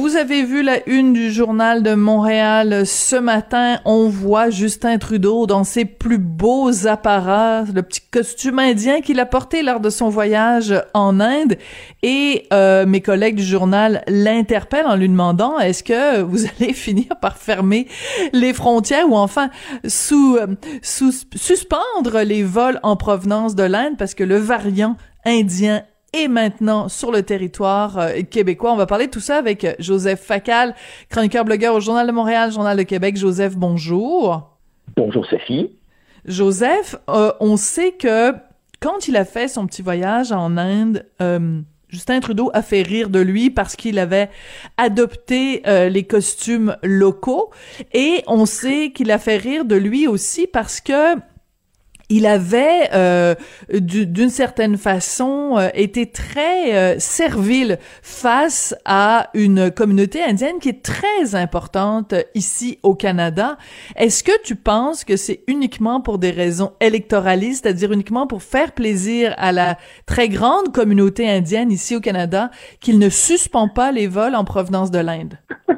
Vous avez vu la une du journal de Montréal ce matin. On voit Justin Trudeau dans ses plus beaux apparats, le petit costume indien qu'il a porté lors de son voyage en Inde. Et euh, mes collègues du journal l'interpellent en lui demandant est-ce que vous allez finir par fermer les frontières ou enfin sous, euh, sous suspendre les vols en provenance de l'Inde? Parce que le variant indien et maintenant sur le territoire euh, québécois. On va parler de tout ça avec euh, Joseph Facal, chroniqueur blogueur au Journal de Montréal, Journal de Québec. Joseph, bonjour. Bonjour Sophie. Joseph, euh, on sait que quand il a fait son petit voyage en Inde, Justin Trudeau a fait rire de lui parce qu'il avait adopté les costumes locaux et on sait qu'il a fait rire de lui aussi parce que il avait euh, d'une certaine façon euh, été très euh, servile face à une communauté indienne qui est très importante ici au Canada. Est-ce que tu penses que c'est uniquement pour des raisons électoralistes, c'est-à-dire uniquement pour faire plaisir à la très grande communauté indienne ici au Canada qu'il ne suspend pas les vols en provenance de l'Inde? tu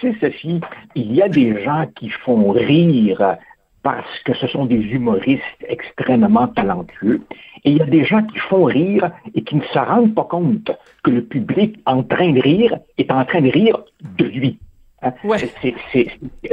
sais, Sophie, il y a des gens qui font rire parce que ce sont des humoristes extrêmement talentueux. Et il y a des gens qui font rire et qui ne se rendent pas compte que le public en train de rire est en train de rire de lui. Hein? C'est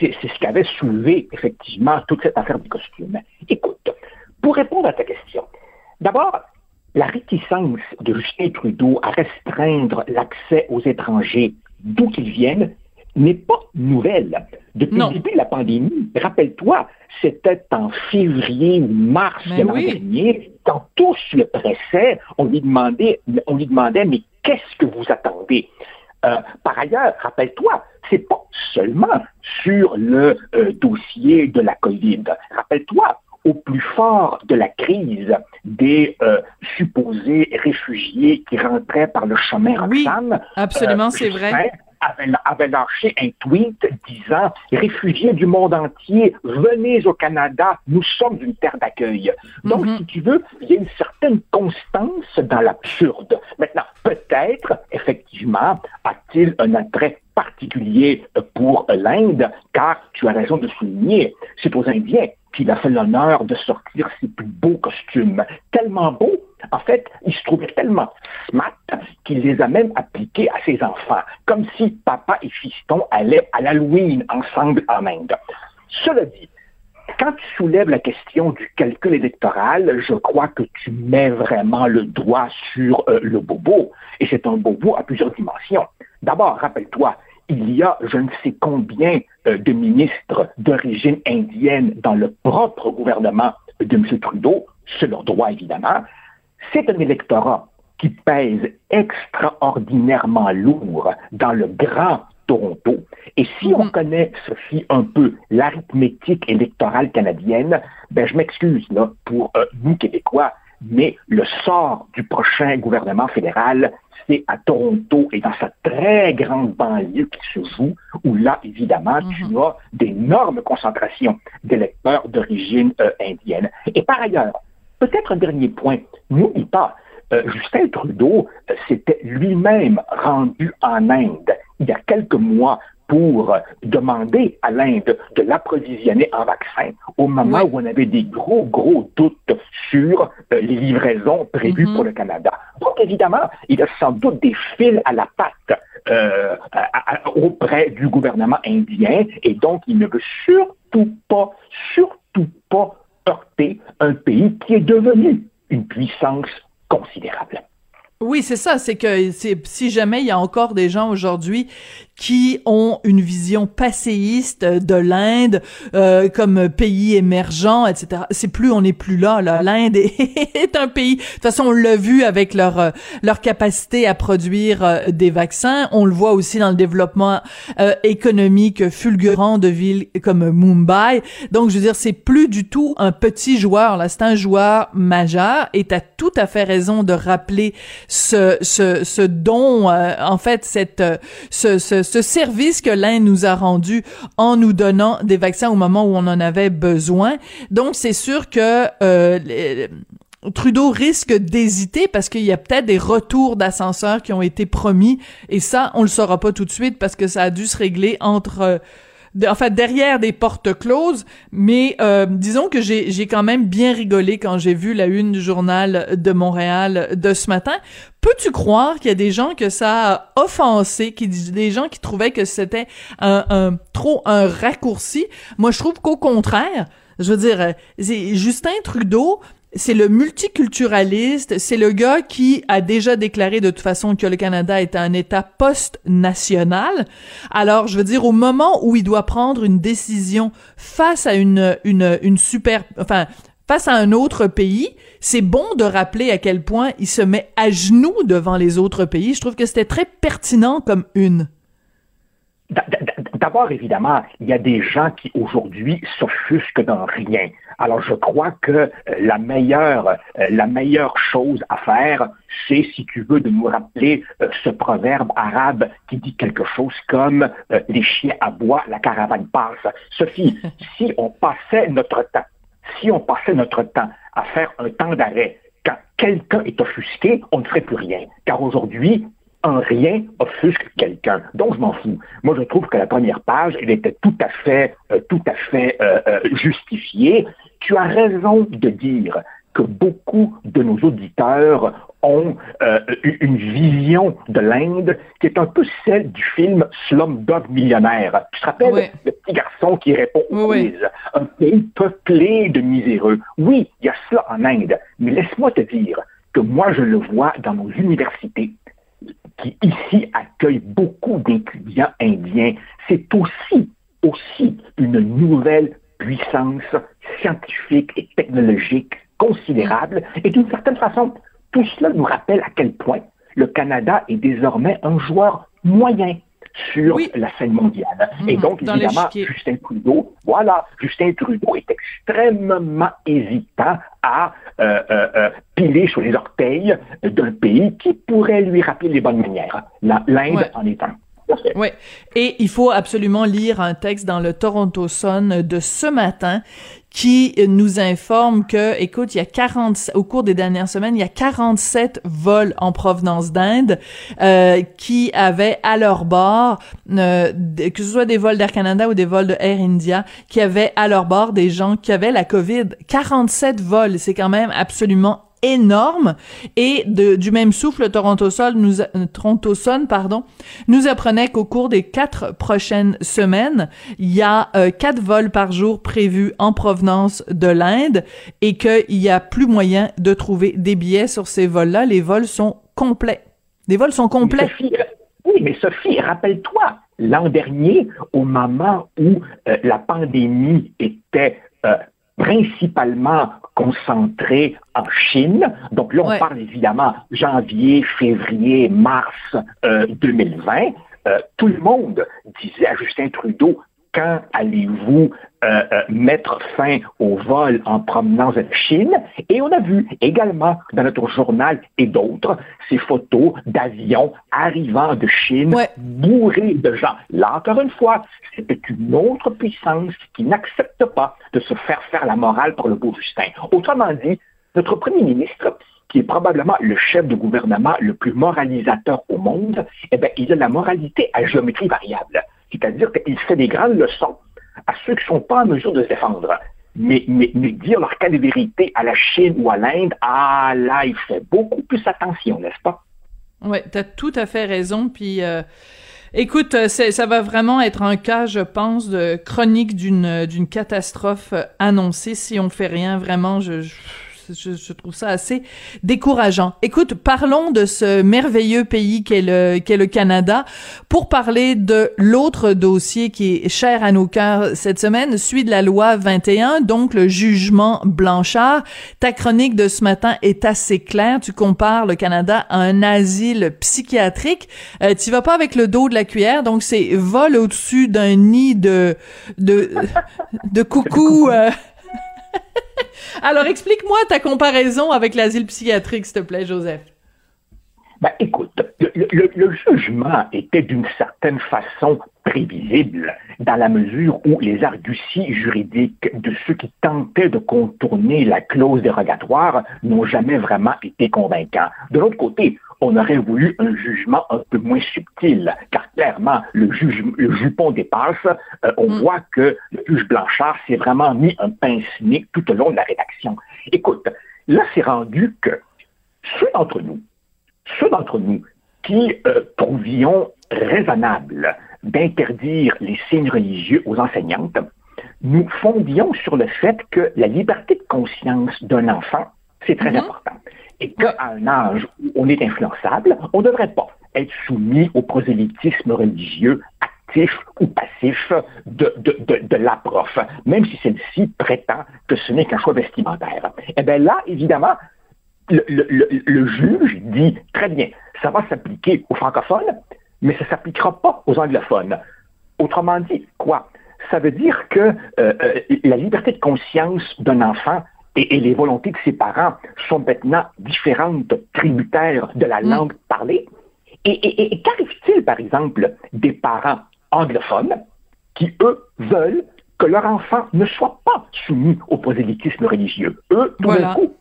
ce qu'avait soulevé effectivement toute cette affaire du costume. Écoute, pour répondre à ta question, d'abord, la réticence de Justin Trudeau à restreindre l'accès aux étrangers d'où qu'ils viennent n'est pas nouvelle. Depuis le début de la pandémie, rappelle-toi, c'était en février ou mars de l'an dernier, quand tous le pressaient, on lui demandait, on lui demandait mais qu'est-ce que vous attendez? Euh, par ailleurs, rappelle-toi, c'est pas seulement sur le euh, dossier de la COVID. Rappelle-toi, au plus fort de la crise des euh, supposés réfugiés qui rentraient par le chemin Oui, absolument, c'est vrai avait, lâché un tweet disant Réfugiés du monde entier, venez au Canada, nous sommes une terre d'accueil. Donc, mhm. si tu veux, il y a une certaine constance dans l'absurde. Maintenant, peut-être, effectivement, a-t-il un attrait particulier pour l'Inde, car tu as raison de souligner, c'est aux Indiens qu'il a fait l'honneur de sortir ses plus beaux costumes. Tellement beaux en fait, il se trouvait tellement smart qu'il les a même appliqués à ses enfants, comme si papa et fiston allaient à l'Halloween ensemble en Inde. Cela dit, quand tu soulèves la question du calcul électoral, je crois que tu mets vraiment le doigt sur euh, le bobo, et c'est un bobo à plusieurs dimensions. D'abord, rappelle-toi, il y a je ne sais combien euh, de ministres d'origine indienne dans le propre gouvernement de M. Trudeau, leur droit évidemment, c'est un électorat qui pèse extraordinairement lourd dans le grand Toronto. Et si on mhm. connaît, Sophie, un peu l'arithmétique électorale canadienne, ben je m'excuse là pour euh, nous Québécois, mais le sort du prochain gouvernement fédéral, c'est à Toronto et dans sa très grande banlieue qui se joue, où là, évidemment, tu mhm. as d'énormes concentrations d'électeurs d'origine euh, indienne. Et par ailleurs, Peut-être un dernier point. N'oublie pas, euh, Justin Trudeau euh, s'était lui-même rendu en Inde il y a quelques mois pour demander à l'Inde de l'approvisionner en vaccins au moment où on avait des gros, gros doutes sur euh, les livraisons prévues mm-hmm. pour le Canada. Donc, évidemment, il a sans doute des fils à la patte auprès du gouvernement indien et donc il ne veut surtout pas, surtout pas heurter un pays qui est devenu une puissance considérable. Oui, c'est ça. C'est que si jamais il y a encore des gens aujourd'hui qui ont une vision passéiste de l'Inde euh, comme pays émergent, etc. C'est plus, on n'est plus là. là. L'Inde est, un pays. De toute façon, on l'a vu avec leur euh, leur capacité à produire euh, des vaccins. On le voit aussi dans le développement économique fulgurant de villes comme Mumbai. Donc, je veux dire, c'est plus du tout un petit joueur. Là, c'est un joueur majeur. Et t'as tout à fait raison de rappeler ce ce, ce don, en fait, cette ce, ce ce service que l'Inde nous a rendu en nous donnant des vaccins au moment où on en avait besoin. Donc, c'est sûr que euh, Trudeau risque d'hésiter parce qu'il y a peut-être des retours d'ascenseurs qui ont été promis et ça, on le saura pas tout de suite parce que ça a dû se régler entre euh, en fait derrière des portes closes, mais euh, disons que j'ai quand même bien rigolé quand j'ai vu la une du journal de Montréal de ce matin. Peux-tu croire qu'il y a des gens que ça a offensé, qui des gens qui trouvaient que c'était un, un trop un raccourci? Moi, je trouve qu'au contraire, je veux dire, euh, Justin Trudeau c'est le multiculturaliste, c'est le gars qui a déjà déclaré de toute façon que le Canada est un État post-national. Alors, je veux dire, au moment où il doit prendre une décision face à une, une, une super, enfin, face à un autre pays, c'est bon de rappeler à quel point il se met à genoux devant les autres pays. Je trouve que c'était très pertinent comme une. D'abord, évidemment, il y a des gens qui aujourd'hui s'offusquent dans rien. Alors, je crois que euh, la meilleure, euh, la meilleure chose à faire, c'est, si tu veux, de nous rappeler euh, ce proverbe arabe qui dit quelque chose comme les chiens aboient, la caravane passe. Sophie, si on passait notre temps, si on passait notre temps à faire un temps d'arrêt quand quelqu'un est offusqué, on ne ferait plus rien. Car aujourd'hui, un rien offusque quelqu'un. Donc, je m'en fous. Moi, je trouve que la première page, elle était tout à fait, euh, tout à fait euh, euh, justifiée. Tu as raison de dire que beaucoup de nos auditeurs ont une vision de l'Inde qui est un peu celle du film Slumdog Millionnaire. Tu te rappelles le petit garçon qui répond quiz? Un pays peuplé de miséreux. Oui, il y a cela en Inde, mais laisse-moi te dire que moi, je le vois dans nos universités qui ici accueille beaucoup d'étudiants indiens, c'est aussi, aussi une nouvelle puissance scientifique et technologique considérable. Et d'une certaine façon, tout cela nous rappelle à quel point le Canada est désormais un joueur moyen sur la scène mondiale. et mhm. donc, évidemment, Justin Trudeau, voilà, Justin Trudeau est extrêmement hésitant à euh, euh, euh, piler sur les orteils d'un pays qui pourrait lui rappeler les bonnes manières. L'Inde en est un. Oui. Et il faut absolument lire un texte dans le Toronto Sun de ce matin qui nous informe que, écoute, il y a 40, au cours des dernières semaines, il y a 47 vols en provenance d'Inde euh, qui avaient à leur bord, euh, que ce soit des vols d'Air Canada ou des vols de Air India, qui avaient à leur bord des gens qui avaient la COVID. 47 vols, c'est quand même absolument énorme. Et du même souffle Toronto Sun nous Toronto Sun pardon nous apprenait qu'au cours des quatre prochaines semaines il y a euh, quatre vols par jour prévus en provenance de l'Inde et qu'il y a plus moyen de trouver des billets sur ces vols-là. Les vols sont complets. Les vols sont complets. Oui mais Sophie rappelle-toi l'an dernier au moment où euh, la pandémie était euh, principalement concentré en Chine. Donc là, on parle évidemment janvier, février, mars 2020. Euh, euh, tout le monde disait à Justin Trudeau, quand allez-vous euh, euh, mettre fin au vol en promenance de Chine? Et on a vu également dans notre journal et d'autres ces photos d'avions arrivant de Chine bourrés de gens. Là, encore une fois, c'était une autre puissance qui n'accepte pas de se faire faire la morale par le beau Justin. Autrement dit, notre premier ministre qui est probablement le chef de gouvernement le plus moralisateur au monde, eh bien, il a la moralité à géométrie variable. C'est-à-dire qu'il fait des grandes leçons à ceux qui ne sont pas en mesure de se défendre. Mais, dire leur cas de vérité à la Chine ou à l'Inde, ah là, il fait beaucoup plus attention, n'est-ce pas? Oui, tu as tout à fait raison. Puis, euh, écoute, euh, ça va vraiment être un cas, je pense, de chronique d'une d'une catastrophe annoncée si on fait rien. Vraiment, je, je, trouve ça assez décourageant. Écoute, parlons de ce merveilleux pays qu'est le, qu'est le Canada pour parler de l'autre dossier qui est cher à nos cœurs cette semaine, celui de la loi 21, donc le jugement Blanchard. Ta chronique de ce matin est assez claire. Tu compares le Canada à un asile psychiatrique. Euh, tu vas pas avec le dos de la cuillère, donc c'est vol au-dessus d'un nid de de de coucou. Euh. Alors explique-moi ta comparaison avec l'asile psychiatrique, s'il te plaît, Joseph. Ben, écoute, le, jugement était d'une certaine façon prévisible dans la mesure où les arguties juridiques de ceux qui tentaient de contourner la clause dérogatoire n'ont jamais vraiment été convaincants. De l'autre côté, on aurait voulu un jugement un peu moins subtil, car clairement, le, juge, le jupon dépasse. Euh, on mm. voit que le juge Blanchard s'est vraiment mis un pince-nez tout au long de la rédaction. Écoute, là, c'est rendu que ceux d'entre nous, ceux d'entre nous qui euh, trouvions raisonnable d'interdire les signes religieux aux enseignantes, nous fondions sur le fait que la liberté de conscience d'un enfant, c'est très mm-hmm. important et qu'à un âge où on est influençable, on ne devrait pas être soumis au prosélytisme religieux actif ou passif de, de, de, la prof, même si celle-ci prétend que ce n'est qu'un choix vestimentaire. Eh bien là, évidemment, le, le, le, juge dit très bien, ça va s'appliquer aux francophones, mais ça ne s'appliquera pas aux anglophones. Autrement dit, quoi? Ça veut dire que euh, euh, la liberté de conscience d'un enfant et, les volontés de ses parents sont maintenant différentes, tributaires de la mm. langue parlée. Et, et qu'arrive-t-il, par exemple, des parents anglophones qui, eux, veulent que leur enfant ne soit pas soumis au prosélytisme religieux? Eux, tout d'un coup,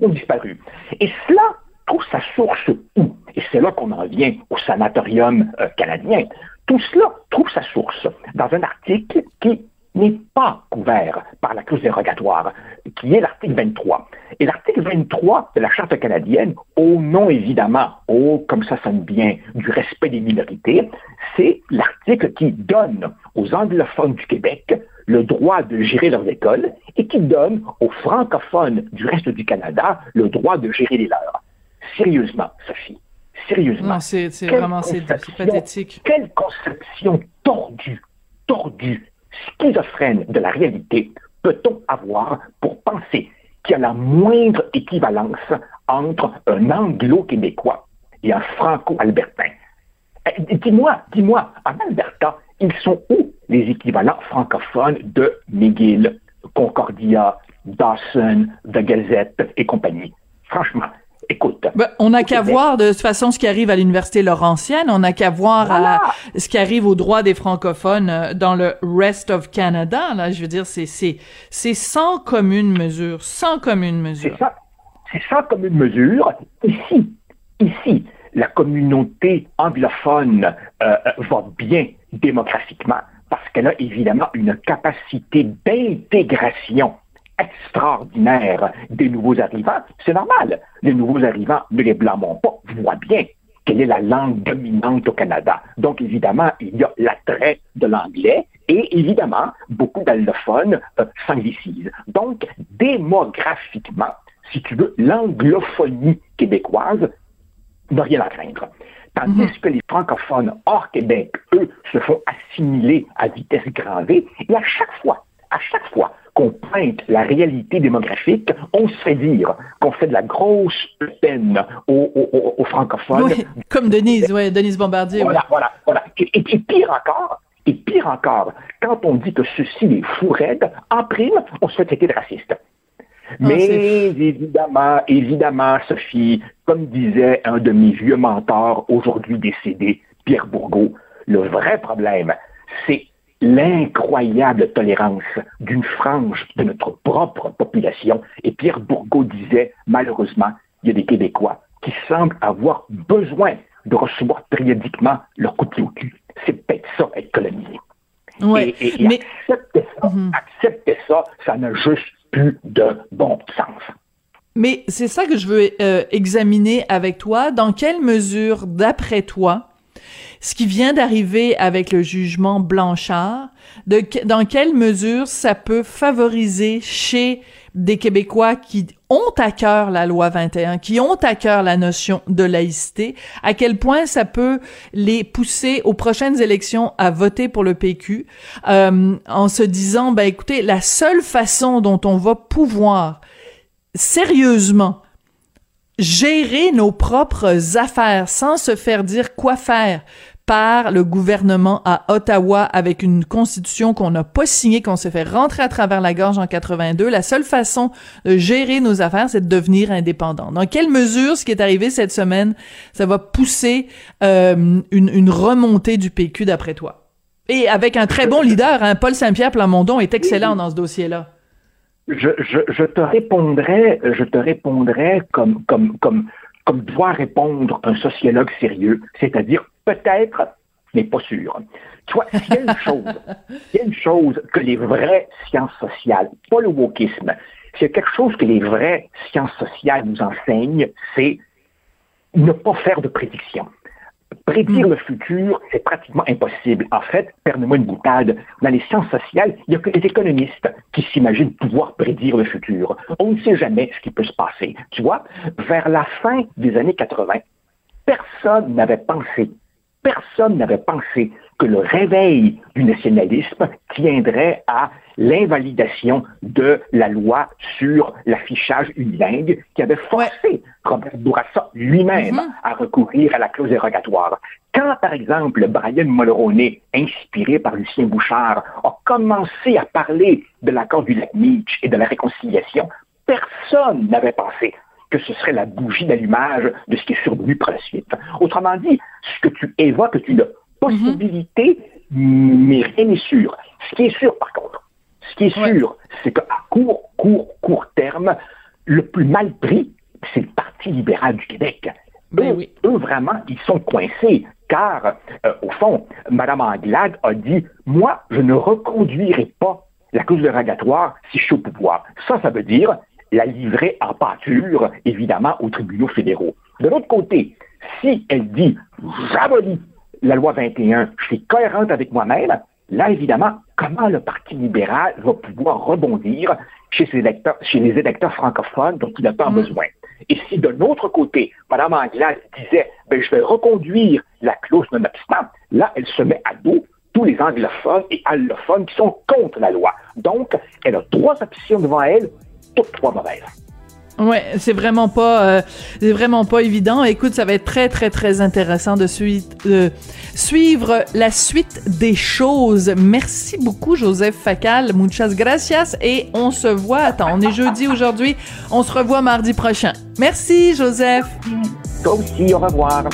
ont disparu. Et cela trouve sa source où? Et c'est là qu'on en vient au sanatorium euh, canadien. Tout cela trouve sa source dans un article qui n'est pas couvert par la clause dérogatoire, qui est l'article 23. Et l'article 23 de la Charte canadienne, au nom évidemment, oh, comme ça sonne bien, du respect des minorités, c'est l'article qui donne aux anglophones du Québec le droit de gérer leurs écoles et qui donne aux francophones du reste du Canada le droit de gérer les leurs. Sérieusement, Sophie, sérieusement. Non, c'est vraiment c'est pathétique. Quelle conception tordue, tordue schizophrène de la réalité peut-on avoir pour penser qu'il y a la moindre équivalence entre un anglo-québécois et un franco-albertain? Eh, dis-moi, dis-moi, en Alberta, ils sont où les équivalents francophones de McGill, Concordia, Dawson, The Gazette et compagnie? Franchement, Écoute. Ben, on n'a qu'à voir de toute façon ce qui arrive à l'université Laurentienne, on n'a qu'à voir ce qui arrive aux droits des francophones euh, dans le rest of Canada. Là, je veux dire, c'est c'est c'est sans commune mesure, sans commune mesure. C'est ça, c'est sans commune mesure. Ici, ici, la communauté anglophone euh, euh, va bien démographiquement parce qu'elle a évidemment une capacité d'intégration extraordinaire des nouveaux arrivants, c'est normal. Les nouveaux arrivants ne les blâmons pas, voient bien quelle est la langue dominante au Canada. Donc, évidemment, il y a l'attrait de l'anglais et, évidemment, beaucoup d'allophones euh, s'anglicisent. Donc, démographiquement, si tu veux, l'anglophonie québécoise n'a rien à craindre. Tandis mhm. que les francophones hors Québec, eux, se font assimiler à vitesse grand V, et à chaque fois, à chaque fois qu'on pointe la réalité démographique, on se fait dire qu'on fait de la grosse peine aux, francophones. Oui, comme Denise, ouais, Denise Bombardier. Voilà, voilà, voilà. Et, pire encore, et pire encore, quand on dit que ceci est fou raide, en prime, on se fait traiter de raciste. Ah, Mais évidemment, évidemment, Sophie, comme disait un de mes vieux mentors aujourd'hui décédé, Pierre Bourgault, le vrai problème, c'est l'incroyable tolérance d'une frange de notre propre population. Et Pierre Bourgault disait, malheureusement, il y a des Québécois qui semblent avoir besoin de recevoir périodiquement leur coup de pied au cul. C'est peut-être ça, être colonisé. Ouais, et, mais... accepter ça, mhm. accepter ça, ça n'a juste plus de bon sens. Mais c'est ça que je veux euh, examiner avec toi. Dans quelle mesure, d'après toi, ce qui vient d'arriver avec le jugement Blanchard, de, dans quelle mesure ça peut favoriser chez des Québécois qui ont à cœur la loi 21, qui ont à cœur la notion de laïcité, à quel point ça peut les pousser aux prochaines élections à voter pour le PQ, euh, en se disant, ben écoutez, la seule façon dont on va pouvoir sérieusement gérer nos propres affaires sans se faire dire quoi faire par le gouvernement à Ottawa avec une constitution qu'on n'a pas signée, qu'on s'est fait rentrer à travers la gorge en 82. La seule façon de gérer nos affaires, c'est de devenir indépendant. Dans quelle mesure ce qui est arrivé cette semaine, ça va pousser euh, une, une remontée du PQ d'après toi? Et avec un très bon leader, hein, Paul Saint-Pierre Plamondon est excellent dans ce dossier-là. Je, je, je, te répondrai, je te répondrai comme, comme, comme, comme doit répondre un sociologue sérieux, c'est-à-dire peut-être, mais pas sûr. Tu vois, s'il y a une chose, s'il y a une chose que les vraies sciences sociales, pas le wokisme, s'il y a quelque chose que les vraies sciences sociales nous enseignent, c'est ne pas faire de prédictions. Prédire le futur, c'est pratiquement impossible. En fait, permets-moi une boutade, dans les sciences sociales, il n'y a que les économistes qui s'imaginent pouvoir prédire le futur. On ne sait jamais ce qui peut se passer. Tu vois, vers la fin des années 80, personne n'avait pensé personne n'avait pensé que le réveil du nationalisme tiendrait à l'invalidation de la loi sur l'affichage unilingue qui avait forcé Robert Bourassa lui-même mm-hmm. à recourir à la clause dérogatoire. Quand, par exemple, Brian Mulroney, inspiré par Lucien Bouchard, a commencé à parler de l'accord du lac et de la réconciliation, personne n'avait pensé que ce serait la bougie d'allumage de ce qui est survenu par la suite. Autrement dit, ce que tu évoques est une possibilité, mais rien n'est sûr. Ce qui est sûr, par contre, ce qui est sûr, c'est qu'à court, court, court terme, le plus mal pris, c'est le Parti libéral du Québec. Ben eux, eux, vraiment, ils sont coincés, car, euh, au fond, Mme Anglade a dit, moi, je ne reconduirai pas la cause dérogatoire si je suis au pouvoir. Ça, ça veut dire, la livrer en pâture, évidemment, aux tribunaux fédéraux. De l'autre côté, si elle dit j'abolis la loi 21, je suis cohérente avec moi-même, là, évidemment, comment le Parti libéral va pouvoir rebondir chez, ses électeurs, chez les électeurs francophones dont il n'a pas mm. besoin? Et si de l'autre côté, Mme Anglade disait ben, je vais reconduire la clause non-obstant, là, elle se met à dos tous les anglophones et allophones qui sont contre la loi. Donc, elle a trois options devant elle toutes trois mauvaises. Ouais, c'est vraiment pas, euh, c'est vraiment pas évident. Écoute, ça va être très très très intéressant de suivre la suite des choses. Merci beaucoup, Joseph Facal. Muchas gracias. Et on se voit. Attends, on est jeudi aujourd'hui. On se revoit mardi prochain. Merci, Joseph. Toi aussi. Au revoir.